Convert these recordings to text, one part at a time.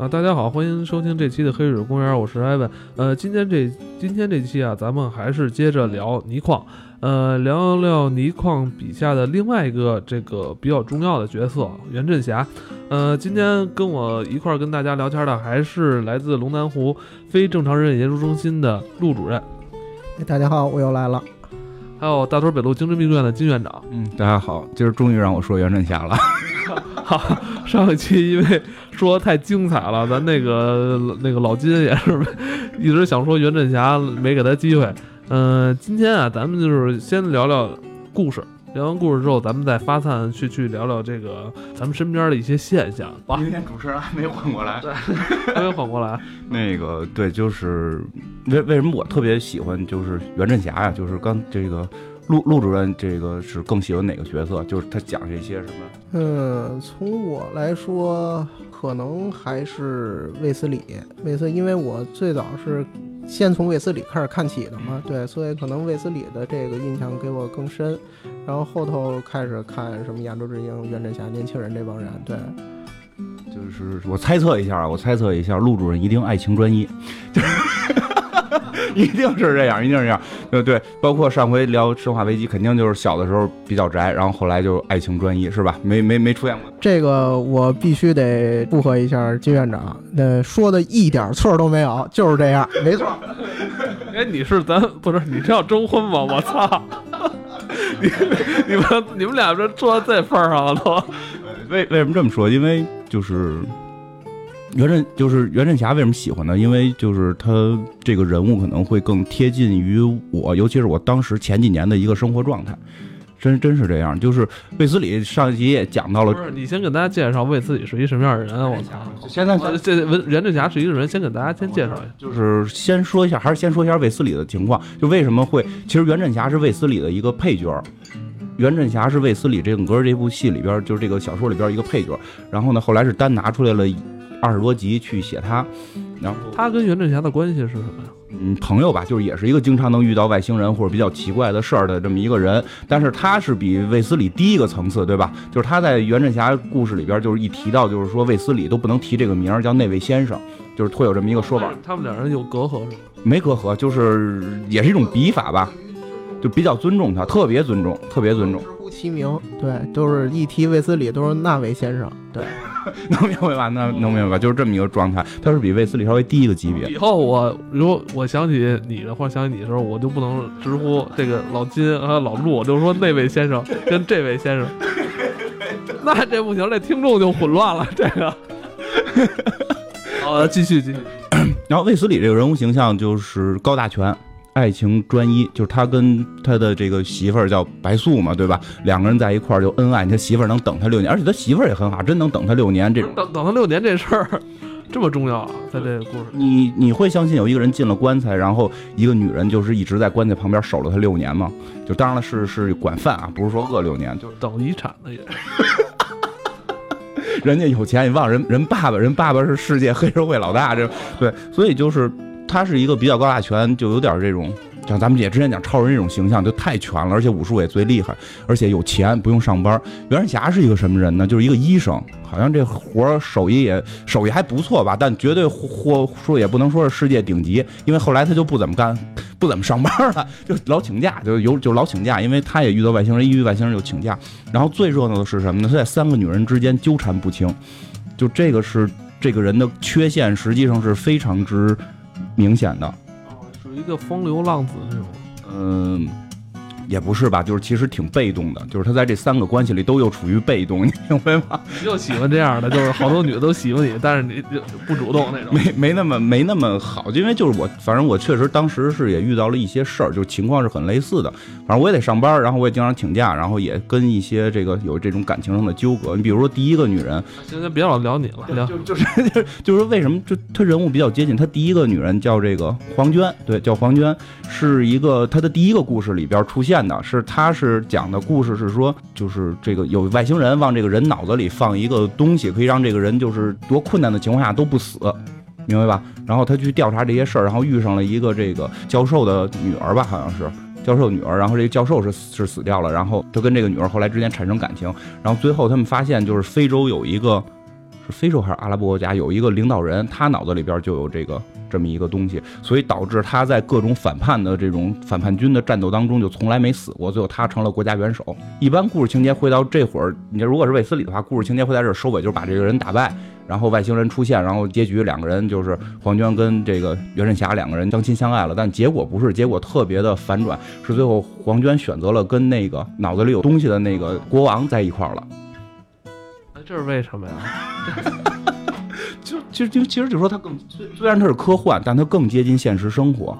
啊，大家好，欢迎收听这期的黑水公园，我是艾文。呃，今天这今天这期啊，咱们还是接着聊倪匡，呃，聊聊倪匡笔下的另外一个这个比较重要的角色袁振霞。呃，今天跟我一块儿跟大家聊天的还是来自龙南湖非正常人研究中心的陆主任，哎，大家好，我又来了。还有大屯北路精神病院的金院长。嗯，大家好，今儿终于让我说袁振霞了。好，上一期因为说太精彩了，咱那个 那个老金也是一直想说袁振霞，没给他机会。嗯、今天啊，咱们就是先聊聊故事，聊完故事之后，咱们再发散去去聊聊这个咱们身边的一些现象。吧，今天主持人还没缓过来。对还没缓过来。那个对，就是为为什么我特别喜欢就是袁振霞呀？就是刚这个陆陆主任这个是更喜欢哪个角色？就是他讲这些什么？嗯，从我来说，可能还是卫斯理。卫斯，因为我最早是先从卫斯理开始看起的嘛，对，所以可能卫斯理的这个印象给我更深。然后后头开始看什么亚洲之鹰、袁振霞、年轻人这帮人，对，就是我猜测一下啊，我猜测一下，陆主任一定爱情专一，就 是 一定是这样，一定是这样。对对，包括上回聊《生化危机》，肯定就是小的时候比较宅，然后后来就爱情专一，是吧？没没没出现过。这个我必须得附和一下金院长，那说的一点错都没有，就是这样，没错。哎，你是咱不是你是要征婚吗？我操！你 你们你们俩这做到这份儿上了都。为为什么这么说？因为就是袁振，就是袁振霞为什么喜欢呢？因为就是他这个人物可能会更贴近于我，尤其是我当时前几年的一个生活状态，真真是这样。就是卫斯理上一集也讲到了不，是，你先给大家介绍卫斯理是一什么样的人啊？我操！现在这这文袁振霞是一个人，先给大家先介绍一下。就是先说一下，还是先说一下卫斯理的情况，就为什么会，其实袁振霞是卫斯理的一个配角。袁振霞是卫斯理这个歌这部戏里边，就是这个小说里边一个配角。然后呢，后来是单拿出来了二十多集去写他，然后他跟袁振霞的关系是什么呀？嗯，朋友吧，就是也是一个经常能遇到外星人或者比较奇怪的事儿的这么一个人，但是他是比卫斯理低一个层次，对吧？就是他在袁振霞故事里边，就是一提到，就是说卫斯理都不能提这个名儿，叫那位先生，就是会有这么一个说法。他们两人有隔阂是吗？没隔阂，就是也是一种笔法吧，就比较尊重他，特别尊重，特别尊重，直呼其名，对，都是一提卫斯理都是那位先生，对。能明白吧？那能明白吧？就是这么一个状态，他是比卫斯理稍微低一个级别。以后我如果我想起你的或者想起你的时候，我就不能直呼这个老金和老陆，我就说那位先生跟这位先生。那这不行，这听众就混乱了。这个，好，继续继续。然后卫斯理这个人物形象就是高大全。爱情专一，就是他跟他的这个媳妇儿叫白素嘛，对吧？两个人在一块儿就恩爱，他媳妇儿能等他六年，而且他媳妇儿也很好，真能等他六年。这种 等等他六年这事儿 这么重要啊，在这个故事，你你会相信有一个人进了棺材，然后一个女人就是一直在棺材旁边守了他六年吗？就当然了，是是管饭啊，不是说饿六年，就是等遗产的也。人家有钱，你忘了人人爸爸，人爸爸是世界黑社会老大，这对，所以就是他是一个比较高大全，就有点这种，像咱们也之前讲超人这种形象，就太全了，而且武术也最厉害，而且有钱，不用上班。袁世霞是一个什么人呢？就是一个医生，好像这活手艺也手艺还不错吧，但绝对或说也不能说是世界顶级，因为后来他就不怎么干，不怎么上班了，就老请假，就有就老请假，因为他也遇到外星人，一遇外星人就请假。然后最热闹的是什么呢？他在三个女人之间纠缠不清，就这个是这个人的缺陷，实际上是非常之明显的。哦，属于一个风流浪子那种。嗯，也不是吧，就是其实挺被动的，就是他在这三个关系里都又处于被动，你明白吗？你就喜欢这样的，就是好多女的都喜欢你，但是你就不主动那种。没没那么没那么好，因为就是我，反正我确实当时是也遇到了一些事儿，就情况是很类似的。反正我也得上班，然后我也经常请假，然后也跟一些这个有这种感情上的纠葛。你比如说第一个女人，行行，别老聊你了，聊就就是就是就是为什么就她人物比较接近，她第一个女人叫这个黄娟，对，叫黄娟，是一个她的第一个故事里边出现的，是他是讲的故事是说，就是这个有外星人往这个人脑子里放一个东西，可以让这个人就是多困难的情况下都不死。明白吧？然后他去调查这些事儿，然后遇上了一个这个教授的女儿吧，好像是教授女儿。然后这个教授是是死掉了，然后他跟这个女儿后来之间产生感情。然后最后他们发现，就是非洲有一个是非洲还是阿拉伯国家有一个领导人，他脑子里边就有这个这么一个东西，所以导致他在各种反叛的这种反叛军的战斗当中就从来没死过，最后他成了国家元首。一般故事情节会到这会儿，你如果是卫斯理的话，故事情节会在这收尾，就是把这个人打败。然后外星人出现，然后结局两个人就是黄娟跟这个袁振霞两个人相亲相爱了，但结果不是，结果特别的反转，是最后黄娟选择了跟那个脑子里有东西的那个国王在一块儿了。这是为什么呀？就其实就其实就说它更虽虽然它是科幻，但它更接近现实生活。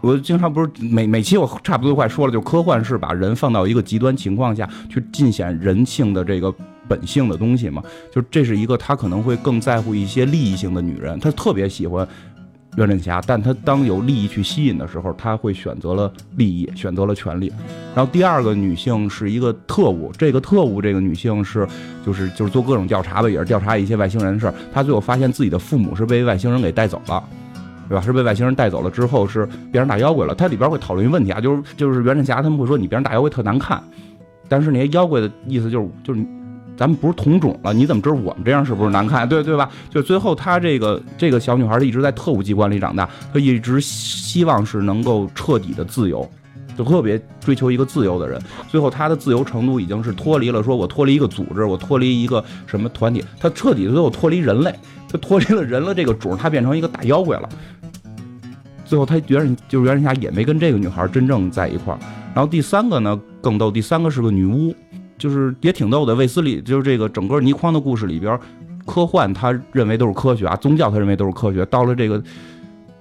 我经常不是每每期我差不多快说了，就科幻是把人放到一个极端情况下去尽显人性的这个。本性的东西嘛，就这是一个他可能会更在乎一些利益性的女人，他特别喜欢袁振霞，但他当有利益去吸引的时候，他会选择了利益，选择了权利。然后第二个女性是一个特务，这个特务这个女性是就是就是做各种调查吧，也是调查一些外星人的事儿。她最后发现自己的父母是被外星人给带走了，对吧？是被外星人带走了之后是变成大妖怪了。它里边会讨论一个问题啊，就是就是袁振霞他们会说你变成大妖怪特难看，但是那些妖怪的意思就是就是。咱们不是同种了，你怎么知道我们这样是不是难看？对对吧？就最后她这个这个小女孩，一直在特务机关里长大，她一直希望是能够彻底的自由，就特别追求一个自由的人。最后她的自由程度已经是脱离了，说我脱离一个组织，我脱离一个什么团体，她彻底的最后脱离人类，她脱离了人了这个种，她变成一个大妖怪了。最后她袁就是袁振霞也没跟这个女孩真正在一块儿。然后第三个呢更逗，第三个是个女巫。就是也挺逗的，卫斯理就是这个整个倪匡的故事里边，科幻他认为都是科学啊，宗教他认为都是科学，到了这个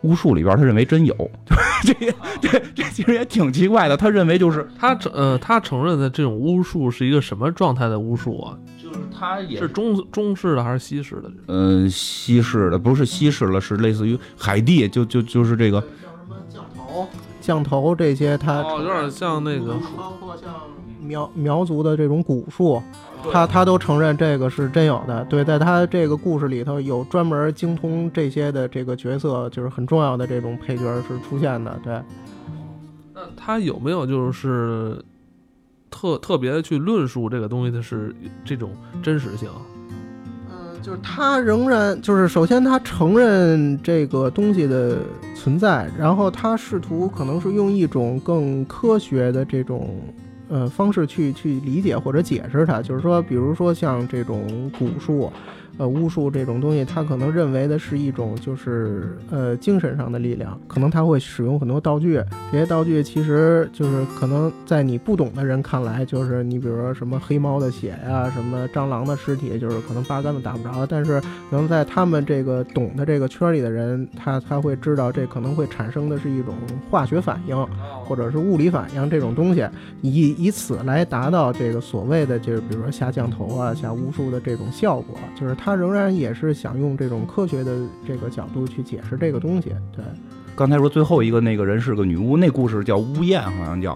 巫术里边，他认为真有，这 这这其实也挺奇怪的，他认为就是他承呃他承认的这种巫术是一个什么状态的巫术啊？就是他也是中中式的还是西式的？嗯，西式的不是西式了，是类似于海地，就就就是这个叫什么降头降头这些，他哦有点像那个。苗苗族的这种古术，他他都承认这个是真有的。对，在他这个故事里头有专门精通这些的这个角色，就是很重要的这种配角是出现的。对，那他有没有就是特特别的去论述这个东西的是这种真实性？嗯，就是他仍然就是首先他承认这个东西的存在，然后他试图可能是用一种更科学的这种。呃，方式去去理解或者解释它，就是说，比如说像这种古树。呃，巫术这种东西，他可能认为的是一种，就是呃精神上的力量，可能他会使用很多道具，这些道具其实就是可能在你不懂的人看来，就是你比如说什么黑猫的血呀，什么蟑螂的尸体，就是可能八竿子打不着，但是可能在他们这个懂的这个圈里的人，他他会知道这可能会产生的是一种化学反应，或者是物理反应这种东西，以以此来达到这个所谓的就是比如说下降头啊、下巫术的这种效果，就是他仍然也是想用这种科学的这个角度去解释这个东西。对，刚才说最后一个那个人是个女巫，那故事叫巫艳，好像叫，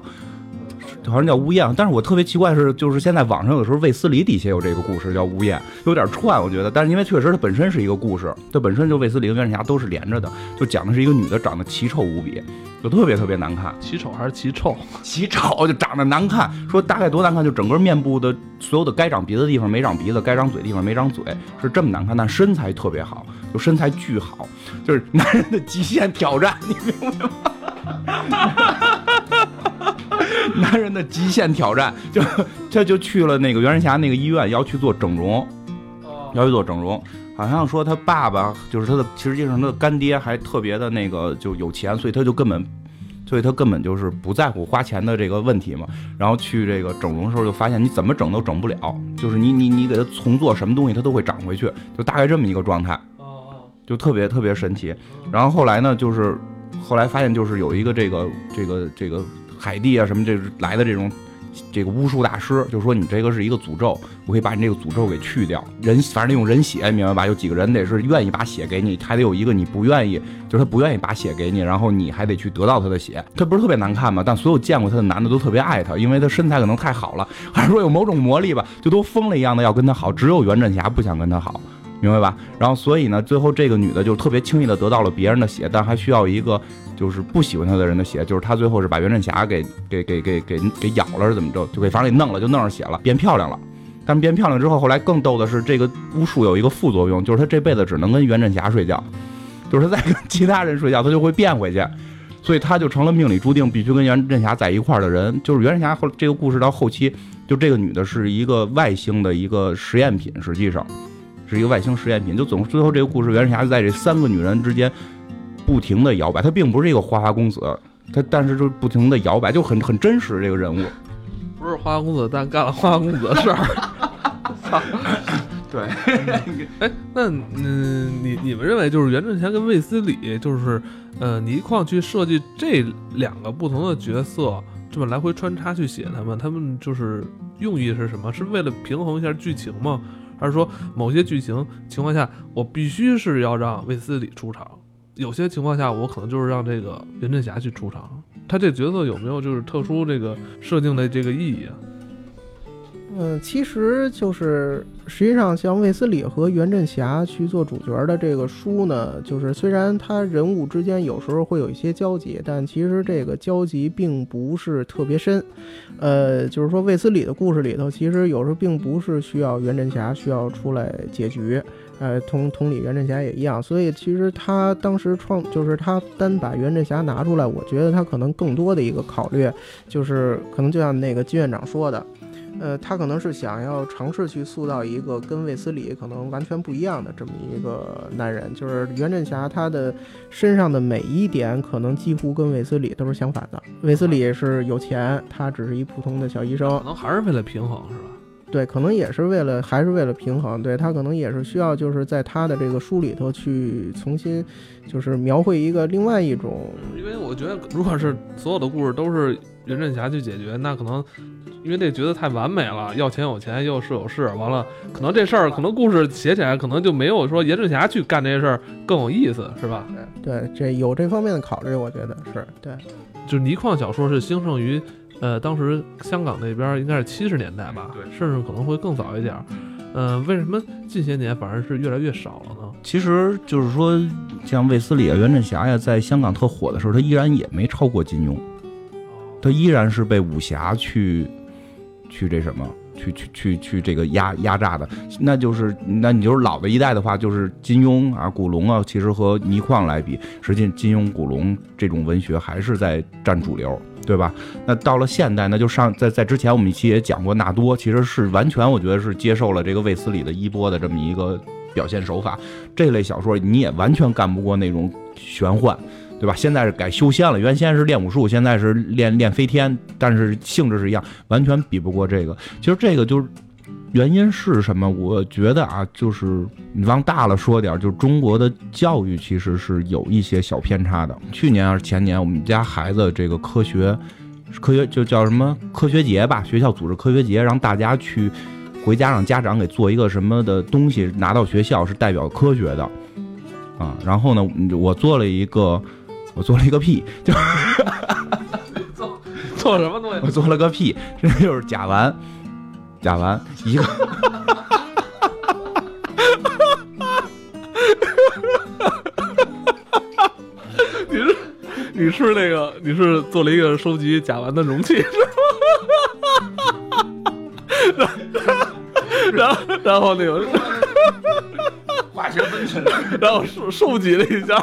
好像叫乌燕。但是我特别奇怪是，就是现在网上有时候卫斯理底下有这个故事叫乌燕，有点串，我觉得。但是因为确实它本身是一个故事，它本身就卫斯理跟袁振霞都是连着的，就讲的是一个女的长得奇丑无比。就特别特别难看，奇丑还是奇臭？奇丑就长得难看，说大概多难看，就整个面部的所有的该长鼻子的地方没长鼻子，该长嘴的地方没长嘴，是这么难看。但身材特别好，就身材巨好，就是男人的极限挑战，你明白吗？男人的极限挑战，就他就去了那个袁仁霞那个医院，要去做整容，要去做整容。好像说他爸爸就是他的，实际上他的干爹还特别的那个就有钱，所以他就根本，所以他根本就是不在乎花钱的这个问题嘛。然后去这个整容的时候就发现你怎么整都整不了，就是你你你给他重做什么东西他都会长回去，就大概这么一个状态。就特别特别神奇。然后后来呢，就是后来发现就是有一个这个这个这个海地啊什么这来的这种。这个巫术大师就说：“你这个是一个诅咒，我可以把你这个诅咒给去掉。人反正用人血，明白吧？有几个人得是愿意把血给你，还得有一个你不愿意，就是他不愿意把血给你，然后你还得去得到他的血。他不是特别难看吗？但所有见过他的男的都特别爱他，因为他身材可能太好了，还是说有某种魔力吧，就都疯了一样的要跟他好。只有袁振霞不想跟他好，明白吧？然后所以呢，最后这个女的就特别轻易的得到了别人的血，但还需要一个。”就是不喜欢她的人的血，就是她最后是把袁振霞给给给给给给咬了，是怎么着？就给反正给弄了，就弄上血了，变漂亮了，但变漂亮之后，后来更逗的是，这个巫术有一个副作用，就是她这辈子只能跟袁振霞睡觉，就是她再跟其他人睡觉，她就会变回去，所以他就成了命里注定必须跟袁振霞在一块儿的人。就是袁振霞后这个故事到后期，就这个女的是一个外星的一个实验品，实际上是一个外星实验品。就总最后这个故事，袁世霞就在这三个女人之间不停的摇摆，她并不是一个花花公子，她但是就不停的摇摆，就很很真实这个人物。不是花花公子，但干了花花公子的事儿。操！对，哎，那嗯，你你们认为就是袁振贤跟卫斯理，就是呃倪匡去设计这两个不同的角色，这么来回穿插去写他们，他们就是用意是什么？是为了平衡一下剧情吗？还是说某些剧情情况下，我必须是要让卫斯理出场？有些情况下，我可能就是让这个任振霞去出场。他这角色有没有就是特殊这个设定的这个意义啊？嗯，其实就是实际上像卫斯理和袁振霞去做主角的这个书呢，就是虽然他人物之间有时候会有一些交集，但其实这个交集并不是特别深。呃，就是说卫斯理的故事里头，其实有时候并不是需要袁振霞需要出来解局。呃，同同理，袁振霞也一样。所以其实他当时创，就是他单把袁振霞拿出来，我觉得他可能更多的一个考虑，就是可能就像那个金院长说的。呃，他可能是想要尝试去塑造一个跟卫斯理可能完全不一样的这么一个男人，就是袁振霞，他的身上的每一点可能几乎跟卫斯理都是相反的。卫斯理是有钱，他只是一普通的小医生，可能还是为了平衡，是吧？对，可能也是为了，还是为了平衡。对他可能也是需要，就是在他的这个书里头去重新，就是描绘一个另外一种。因为我觉得，如果是所有的故事都是袁振霞去解决，那可能。因为这角色太完美了，要钱有钱，要事有事，完了，可能这事儿，可能故事写起来，可能就没有说严振霞去干这些事儿更有意思，是吧？对，这有这方面的考虑，我觉得是对。就是倪匡小说是兴盛于，呃，当时香港那边应该是七十年代吧，对，甚至可能会更早一点。嗯，为什么近些年反而是越来越少了呢？其实就是说，像卫斯理啊、袁振霞呀，在香港特火的时候，他依然也没超过金庸，他依然是被武侠去。去这什么？去去去去这个压压榨的，那就是那你就是老的一代的话，就是金庸啊、古龙啊，其实和倪匡来比，实际金庸、古龙这种文学还是在占主流，对吧？那到了现代，那就上在在之前我们一期也讲过，纳多其实是完全我觉得是接受了这个卫斯理的衣钵的这么一个表现手法，这类小说你也完全干不过那种玄幻。对吧？现在是改修仙了，原先是练武术，现在是练练飞天，但是性质是一样，完全比不过这个。其实这个就是原因是什么？我觉得啊，就是你往大了说点，就是中国的教育其实是有一些小偏差的。去年还是前年，我们家孩子这个科学科学就叫什么科学节吧，学校组织科学节，让大家去回家让家长给做一个什么的东西拿到学校，是代表科学的啊。然后呢，我做了一个。我做了一个屁，就做做什么东西？我做了个屁，这就是甲烷，甲烷一个。你是你是那个你是做了一个收集甲烷的容器，是吗？然后然后那个化学分子，然后收收集了一下。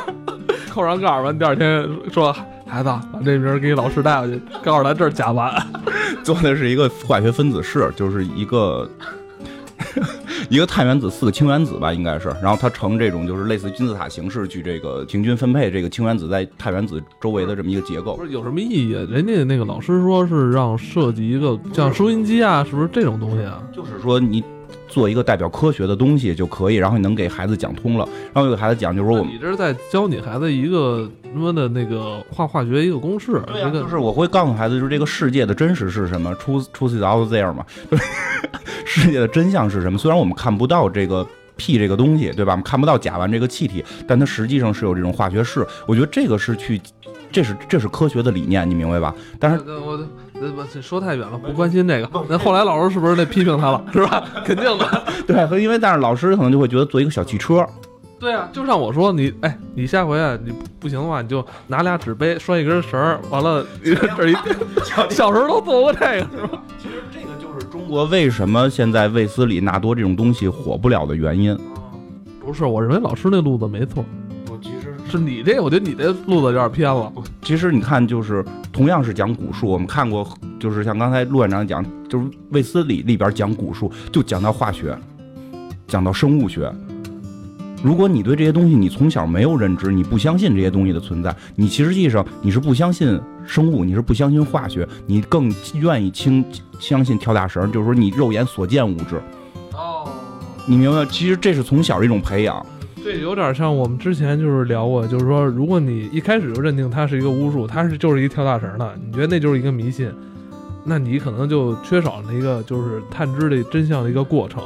扣上盖儿完，第二天说：“孩子，把这名给你老师带回去，告诉他这是甲烷。” 做的是一个化学分子式，就是一个 一个碳原子四个氢原子吧，应该是。然后它呈这种就是类似金字塔形式去这个平均分配这个氢原子在碳原子周围的这么一个结构。不是有什么意义？人家那个老师说是让设计一个像收音机啊，是不是这种东西啊？就是说你。做一个代表科学的东西就可以，然后你能给孩子讲通了。然后给孩子讲，就是说我们你这是在教你孩子一个什么的那个化化学一个公式。对就是我会告诉孩子，就是这个世界的真实是什么，truth truth is out there 嘛，世界的真相是什么？虽然我们看不到这个屁这个东西，对吧？我们看不到甲烷这个气体，但它实际上是有这种化学式。我觉得这个是去，这是这是科学的理念，你明白吧？但是我。说太远了，不关心这个。那后来老师是不是得批评他了，是吧？肯定的。对，因为但是老师可能就会觉得做一个小汽车。对啊，就像我说，你哎，你下回啊，你不行的话，你就拿俩纸杯拴一根绳儿，完了这一 小时候都做过这个，是吧？其实这个就是中国。国为什么现在卫斯理、纳多这种东西火不了的原因。不是，我认为老师那路子没错。是你这，我觉得你这路子有点偏了。其实你看，就是同样是讲古术，我们看过，就是像刚才陆院长讲，就是卫斯理里边讲古术，就讲到化学，讲到生物学。如果你对这些东西你从小没有认知，你不相信这些东西的存在，你其实际上你是不相信生物，你是不相信化学，你更愿意轻相信跳大绳，就是说你肉眼所见物质。哦，你明白？其实这是从小的一种培养。这有点像我们之前就是聊过，就是说，如果你一开始就认定它是一个巫术，它是就是一跳大绳的，你觉得那就是一个迷信，那你可能就缺少了一个就是探知的真相的一个过程，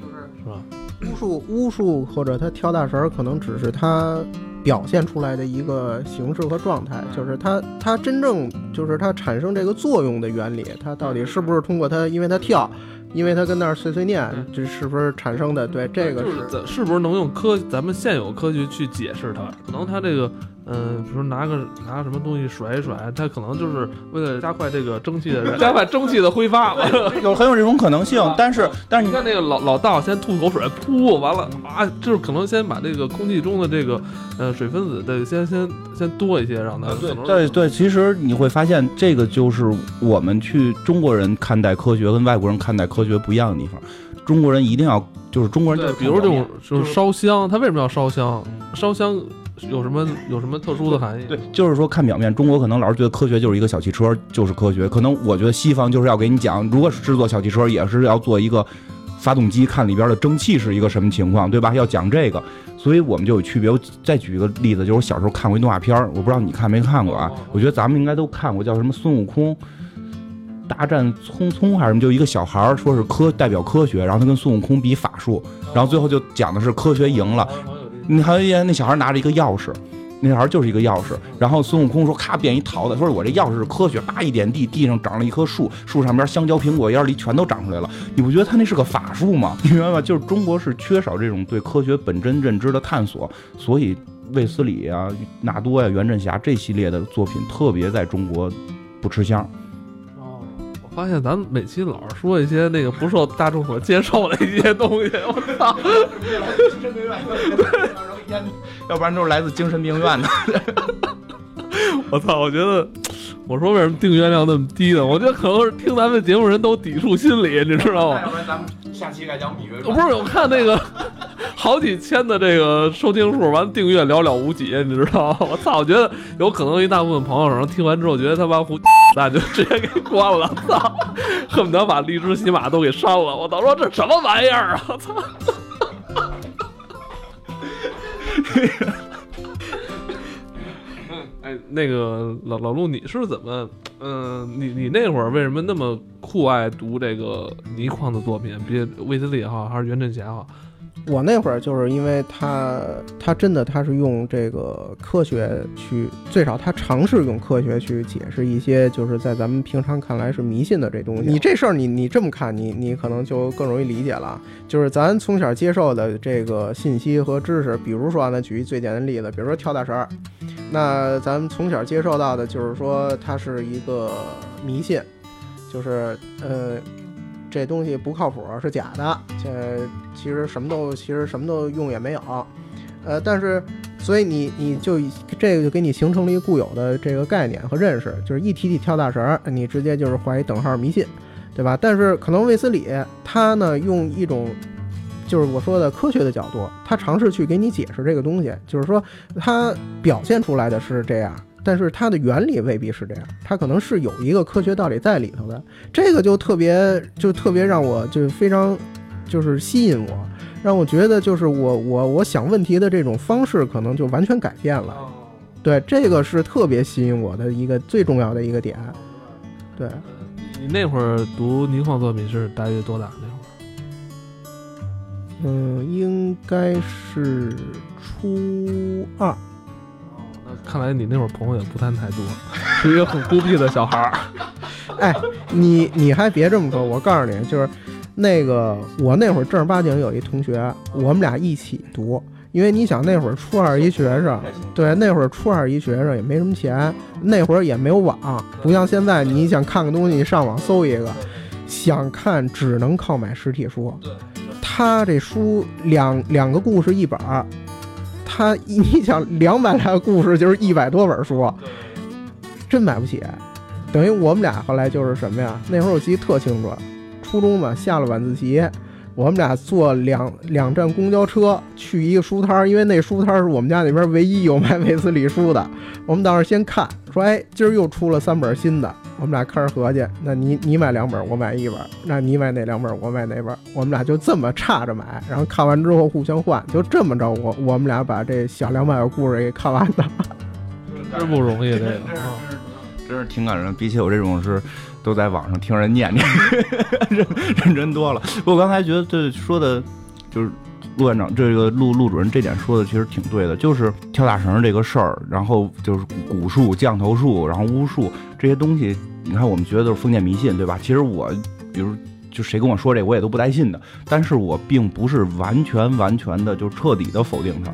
就是是吧？巫术巫术或者他跳大神，可能只是他表现出来的一个形式和状态，就是他他真正就是他产生这个作用的原理，他到底是不是通过他，因为他跳。因为他跟那儿碎碎念，这是不是产生的？对，这个是是不是能用科咱们现有科学去解释它？可能他这个。嗯，比如拿个拿个什么东西甩一甩，它可能就是为了加快这个蒸汽的 加快蒸汽的挥发，有很有这种可能性。但是但是你看那个老老道先吐口水，噗，完了啊，就是可能先把这个空气中的这个呃水分子的先先先多一些，让它对对对。其实你会发现，这个就是我们去中国人看待科学跟外国人看待科学不一样的地方。中国人一定要就是中国人，比如这种就是烧香，他为什么要烧香？烧香。有什么有什么特殊的含义？对，就是说看表面，中国可能老是觉得科学就是一个小汽车，就是科学。可能我觉得西方就是要给你讲，如果是制作小汽车，也是要做一个发动机，看里边的蒸汽是一个什么情况，对吧？要讲这个，所以我们就有区别。我再举一个例子，就是我小时候看过一动画片我不知道你看没看过啊？我觉得咱们应该都看过，叫什么孙悟空大战匆匆还是什么？就一个小孩说是科代表科学，然后他跟孙悟空比法术，然后最后就讲的是科学赢了。你还有那小孩拿着一个钥匙，那小孩就是一个钥匙。然后孙悟空说：“咔，变一桃子，说我这钥匙是科学。”叭一点地，地上长了一棵树，树上边香蕉、苹果、烟梨全都长出来了。你不觉得他那是个法术吗？你明白吗？就是中国是缺少这种对科学本真认知的探索，所以卫斯理啊、纳多呀、袁振霞这系列的作品特别在中国不吃香。发现咱们每期老是说一些那个不受大众所接受的一些东西，我操！要不然都是来自精神病院的。我操！我觉得，我说为什么订阅量那么低呢？我觉得可能是听咱们节目人都抵触心理，你知道吗？要不然咱们下期该讲芈月。不是，我看那个好几千的这个收听数，完订阅寥寥无几，你知道吗？我操！我觉得有可能一大部分朋友可能听完之后觉得他妈胡。那就直接给关了，操！恨不得把荔枝、喜马都给删了。我操，说这什么玩意儿啊！我操！哎，那个老老陆，你是怎么？嗯，你你那会儿为什么那么酷爱读这个倪匡的作品？别卫斯理也好，还是袁振霞好？我那会儿就是因为他，他真的他是用这个科学去，最少他尝试用科学去解释一些，就是在咱们平常看来是迷信的这东西。你这事儿，你你这么看，你你可能就更容易理解了。就是咱从小接受的这个信息和知识，比如说，咱举一最简单的例子，比如说跳大绳儿，那咱们从小接受到的就是说它是一个迷信，就是呃。这东西不靠谱，是假的。这其实什么都，其实什么都用也没有。呃，但是，所以你你就这个就给你形成了一个固有的这个概念和认识，就是一提起跳大绳，你直接就是画一等号迷信，对吧？但是可能卫斯理他呢用一种就是我说的科学的角度，他尝试去给你解释这个东西，就是说他表现出来的是这样。但是它的原理未必是这样，它可能是有一个科学道理在里头的，这个就特别就特别让我就非常就是吸引我，让我觉得就是我我我想问题的这种方式可能就完全改变了，对，这个是特别吸引我的一个最重要的一个点。对，你那会儿读倪匡作品是大约多大那会儿？嗯，应该是初二。看来你那会儿朋友也不算太多，是一个很孤僻的小孩儿。哎，你你还别这么说，我告诉你，就是那个我那会儿正儿八经有一同学，我们俩一起读。因为你想那会儿初二一学生，对，那会儿初二一学生也没什么钱，那会儿也没有网，不像现在，你想看个东西，上网搜一个。想看只能靠买实体书。对，他这书两两个故事一本儿，他你想两百来个故事就是一百多本书，真买不起。等于我们俩后来就是什么呀？那会儿我记得特清楚，初中嘛下了晚自习，我们俩坐两两站公交车去一个书摊儿，因为那书摊儿是我们家那边唯一有卖 卫斯理书的。我们当时先看，说哎，今儿又出了三本新的，我们俩开始合计，那你你买两本，我买一本，那你买哪两本，我买哪本，我们俩就这么差着买，然后看完之后互相换，就这么着，我我们俩把这小两百个故事给看完的。真不容易，这个啊，真是挺感人。比起我这种是都在网上听人念念，认认真多了。不过我刚才觉得这说的，就是陆院长这个陆陆主任这点说的其实挺对的，就是跳大绳这个事儿，然后就是蛊术、降头术，然后巫术这些东西，你看我们觉得都是封建迷信，对吧？其实我，比如就谁跟我说这，我也都不带信的。但是我并不是完全完全的就彻底的否定他。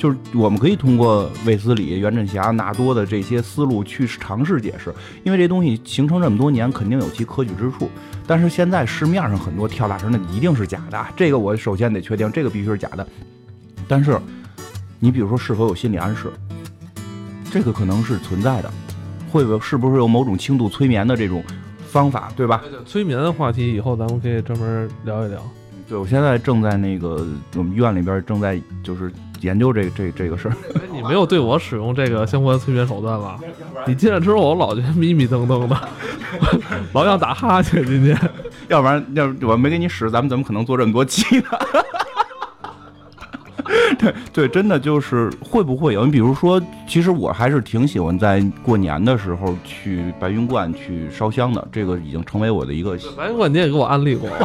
就是我们可以通过卫斯理、袁振霞、纳多的这些思路去尝试解释，因为这东西形成这么多年，肯定有其可取之处。但是现在市面上很多跳大神的一定是假的，这个我首先得确定，这个必须是假的。但是，你比如说是否有心理暗示，这个可能是存在的，会不会是不是有某种轻度催眠的这种方法，对吧？催眠的话题以后咱们可以专门聊一聊。对，我现在正在那个我们院里边正在就是研究这这这个事儿。哎，你没有对我使用这个相关的催眠手段吧？你进来之后，我老觉得迷迷瞪瞪的，老想打哈欠。今天，要不然要不我没给你使，咱们怎么可能做这么多期呢？对对，真的就是会不会有？你比如说，其实我还是挺喜欢在过年的时候去白云观去烧香的，这个已经成为我的一个白云观，你也给我安利过。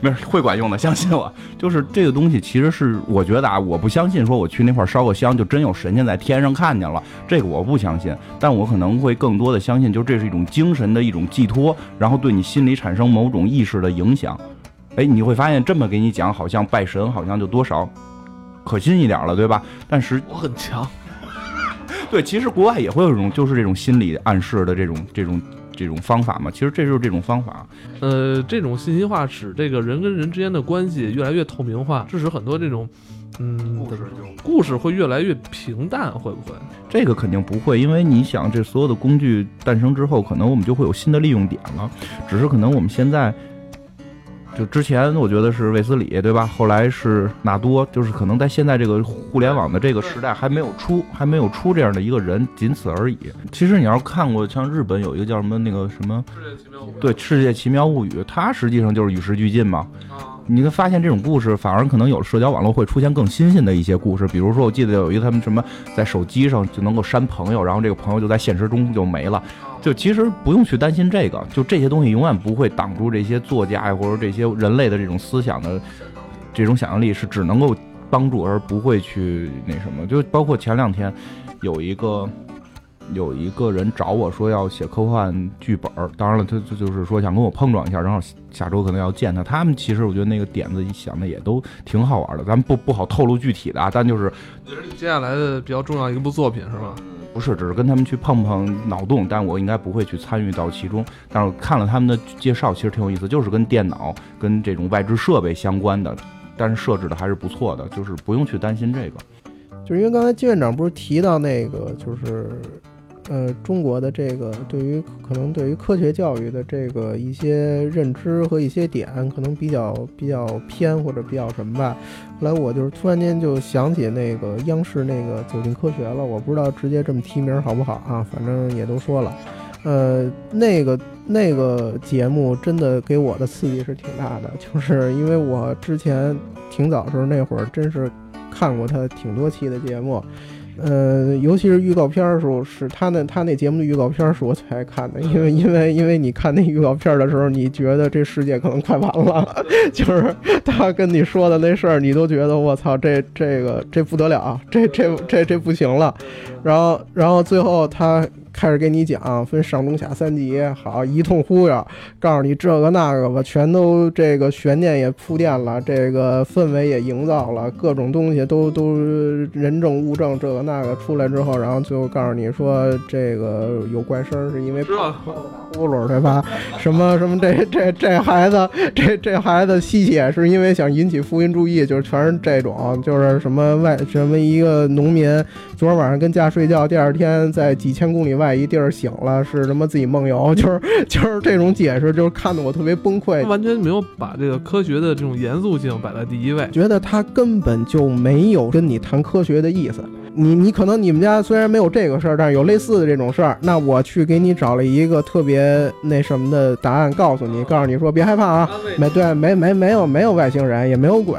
没事，会管用的，相信我。就是这个东西，其实是我觉得啊，我不相信说我去那块烧个香，就真有神仙在天上看见了，这个我不相信。但我可能会更多的相信，就这是一种精神的一种寄托，然后对你心里产生某种意识的影响。哎，你会发现这么给你讲，好像拜神好像就多少可信一点了，对吧？但是我很强。对，其实国外也会有一种，就是这种心理暗示的这种这种。这种方法嘛，其实这就是这种方法。呃，这种信息化使这个人跟人之间的关系越来越透明化，致使很多这种，嗯，故事故事会越来越平淡，会不会？这个肯定不会，因为你想，这所有的工具诞生之后，可能我们就会有新的利用点了，只是可能我们现在。就之前我觉得是卫斯理，对吧？后来是纳多，就是可能在现在这个互联网的这个时代还没有出，还没有出这样的一个人，仅此而已。其实你要是看过，像日本有一个叫什么那个什么，对《世界奇妙物语》，它实际上就是与时俱进嘛。你会发现这种故事反而可能有社交网络会出现更新鲜的一些故事，比如说我记得有一个他们什么在手机上就能够删朋友，然后这个朋友就在现实中就没了。就其实不用去担心这个，就这些东西永远不会挡住这些作家呀，或者这些人类的这种思想的这种想象力，是只能够帮助而不会去那什么。就包括前两天有一个有一个人找我说要写科幻剧本，当然了，他就就是说想跟我碰撞一下，然后下周可能要见他。他们其实我觉得那个点子想的也都挺好玩的，咱们不不好透露具体的啊，但就是也是你接下来的比较重要一部作品是吧？不是，只是跟他们去碰碰脑洞，但我应该不会去参与到其中。但是看了他们的介绍，其实挺有意思，就是跟电脑、跟这种外置设备相关的，但是设置的还是不错的，就是不用去担心这个。就是因为刚才金院长不是提到那个，就是。呃，中国的这个对于可能对于科学教育的这个一些认知和一些点，可能比较比较偏或者比较什么吧。后来我就是突然间就想起那个央视那个《走进科学》了，我不知道直接这么提名好不好啊？反正也都说了，呃，那个那个节目真的给我的刺激是挺大的，就是因为我之前挺早的时候那会儿真是看过他挺多期的节目。呃，尤其是预告片的时候，是他那他那节目的预告片是我最爱看的，因为因为因为你看那预告片的时候，你觉得这世界可能快完了，就是他跟你说的那事儿，你都觉得我操，这这个这不得了，这这这这不行了，然后然后最后他开始给你讲，分上中下三级，好一通忽悠，告诉你这个那个吧，全都这个悬念也铺垫了，这个氛围也营造了，各种东西都都人证物证这个那个出来之后，然后最后告诉你说这个有怪声是因为打？呼噜对吧？什么什么这这这孩子这这孩子吸血是因为想引起福音注意，就是全是这种，就是什么外什么一个农民昨儿晚上跟家睡觉，第二天在几千公里外一地儿醒了，是什么自己梦游，就是就是这种解释，就是看得我特别崩溃。完全没有把这个科学的这种严肃性摆在第一位，觉得他根本就没有跟你谈科学的意思。你你可能你们家虽然没有这个事儿，但是有类似的这种事儿，那我去给你找了一个特别那什么的答案，告诉你，告诉你说别害怕啊，没对没没没有没有外星人，也没有鬼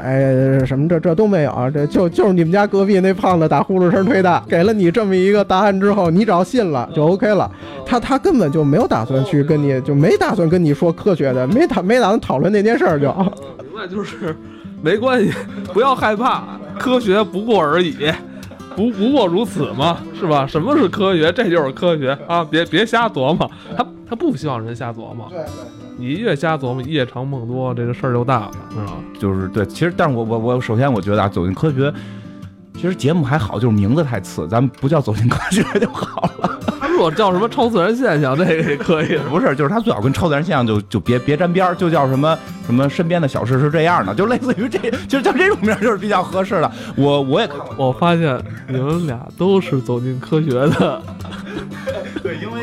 什么这这都没有啊，这就就是你们家隔壁那胖子打呼噜声忒大，给了你这么一个答案之后，你只要信了就 OK 了。他他根本就没有打算去跟你就没打算跟你说科学的，没打没打算讨论那件事儿就。明白就是没关系，不要害怕，科学不过而已。不不过如此嘛，是吧？什么是科学？这就是科学啊！别别瞎琢磨，他他不希望人瞎琢磨。对对，你越瞎琢磨，夜长梦多，这个事儿就大了，是吧？就是对，其实，但是我我我首先我觉得啊，走进科学，其实节目还好，就是名字太次，咱们不叫走进科学就好了。他如果叫什么超自然现象，这个也可以。不是，就是他最好跟超自然现象就就别别沾边儿，就叫什么什么身边的小事是这样的，就类似于这，其实叫这种名儿就是比较合适的。我我也看过，我发现你们俩都是走进科学的，对，因为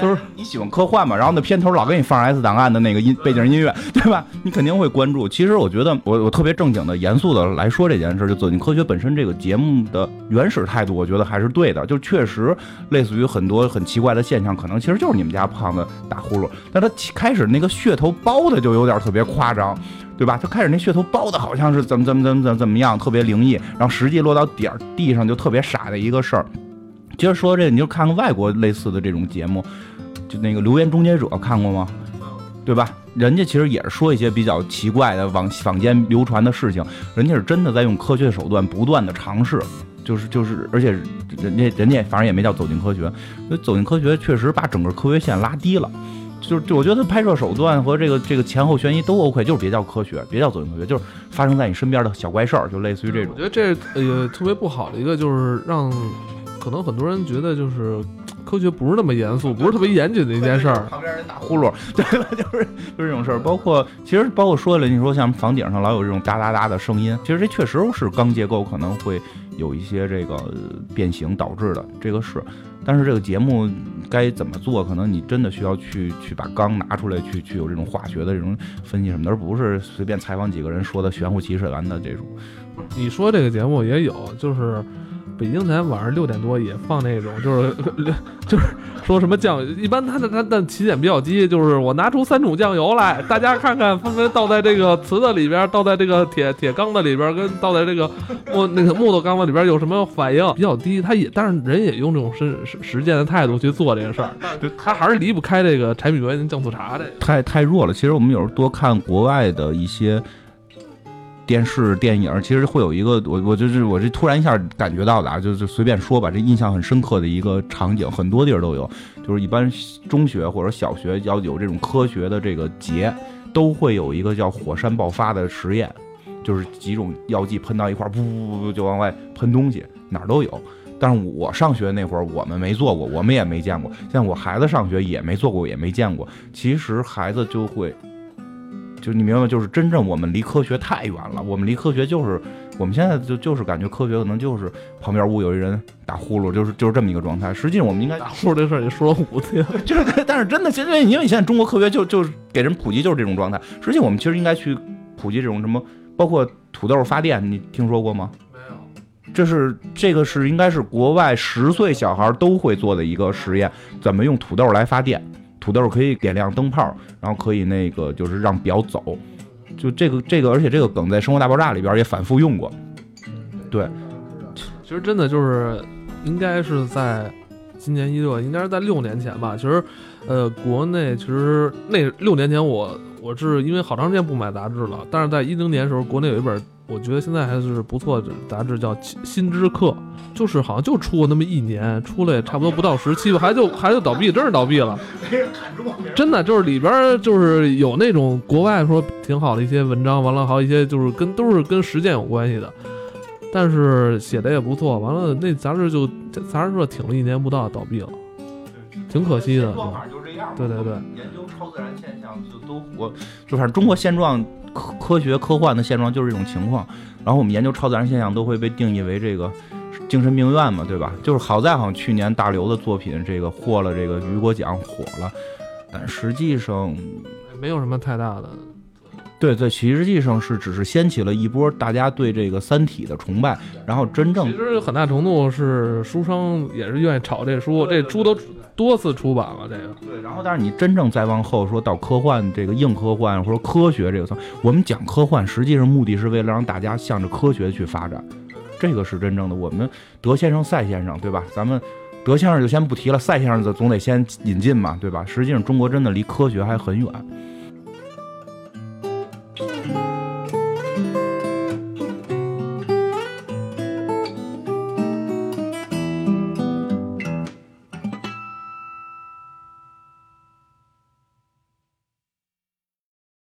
就是你喜欢科幻嘛，然后那片头老给你放 S 档案的那个音背景音乐，对吧？你肯定会关注。其实我觉得，我我特别正经的、严肃的来说这件事，就走进科学本身这个节目的原始态度，我觉得还是对的。就确实类似于很多很奇怪的现象，可能其实就是你们家胖子打呼噜，但他开始那个噱头包的就有点特别夸张。对吧？他开始那噱头包的好像是怎么怎么怎么怎么怎么样，特别灵异，然后实际落到点儿地上就特别傻的一个事儿。接着说这，你就看看外国类似的这种节目，就那个《留言终结者》看过吗？对吧？人家其实也是说一些比较奇怪的网坊间流传的事情，人家是真的在用科学手段不断的尝试，就是就是，而且人家人家反正也没叫走进科学，因为走进科学确实把整个科学线拉低了。就是，我觉得拍摄手段和这个这个前后悬疑都 OK，就是别叫科学，别叫走进科学，就是发生在你身边的小怪事儿，就类似于这种我。觉得这呃特别不好的一个就是让，可能很多人觉得就是科学不是那么严肃，不是特别严谨的一件事儿。旁边人打呼噜，对吧？就是就是这种事儿。包括其实包括说了，你说像房顶上老有这种哒哒哒的声音，其实这确实是钢结构可能会有一些这个呃变形导致的，这个是。但是这个节目该怎么做，可能你真的需要去去把钢拿出来，去去有这种化学的这种分析什么的，而不是随便采访几个人说的玄乎其神的这种。你说这个节目也有，就是北京台晚上六点多也放那种，就是 就是说什么酱，一般它的它的起点比较低，就是我拿出三种酱油来，大家看看分别倒在这个瓷的里边，倒在这个铁铁缸的里边，跟倒在这个 木那个木头缸子里边有什么反应比较低，他也但是人也用这种实实实践的态度去做这个事儿，他还是离不开这个柴米油盐酱醋茶这个。太太弱了。其实我们有时候多看国外的一些电视电影，其实会有一个我我就是我这突然一下感觉到的啊，就就随便说吧，这印象很深刻的一个场景，很多地儿都有，就是一般中学或者小学要有这种科学的这个节，都会有一个叫火山爆发的实验，就是几种药剂喷到一块儿，噗噗噗就往外喷东西，哪儿都有。但是我上学那会儿，我们没做过，我们也没见过。像我孩子上学也没做过，也没见过。其实孩子就会，就你明白吗？就是真正我们离科学太远了。我们离科学就是，我们现在就就是感觉科学可能就是旁边屋有一人打呼噜，就是就是这么一个状态。实际上我们应该打呼这事儿也说了五次，就是，但是真的，现在因为现在中国科学就就是给人普及就是这种状态。实际我们其实应该去普及这种什么，包括土豆发电，你听说过吗？没有。这是这个是应该是国外十岁小孩都会做的一个实验，怎么用土豆来发电？土豆可以点亮灯泡，然后可以那个就是让表走。就这个这个，而且这个梗在《生活大爆炸》里边也反复用过。对，其实真的就是应该是在今年一六，应该是在六年前吧。其实，呃，国内其实那六年前我我是因为好长时间不买杂志了，但是在一零年的时候，国内有一本我觉得现在还是不错的杂志，叫《新新知客》，就是好像就出过那么一年，出来也差不多不到十期吧，还就还就倒闭，真是倒闭了。真的就是里边就是有那种国外说挺好的一些文章，完了还有一些就是跟都是跟实践有关系的，但是写的也不错。完了那杂志就杂志社挺了一年不到倒闭了，挺可惜的。样。对对对研究超自然现象就都我就反正中国现状科科学科幻的现状就是这种情况。然后我们研究超自然现象都会被定义为这个精神病院嘛，对吧？就是好在好像去年大刘的作品这个获了这个雨果奖火了，但实际上没有什么太大的。对对，其实际上是只是掀起了一波大家对这个《三体》的崇拜，然后真正其实很大程度是书商也是愿意炒这书，这书都多次出版了。这个对，然后但是你真正再往后说到科幻这个硬科幻或者科学这个层，我们讲科幻，实际上目的是为了让大家向着科学去发展，这个是真正的。我们德先生、赛先生，对吧？咱们德先生就先不提了，赛先生总得先引进嘛，对吧？实际上中国真的离科学还很远。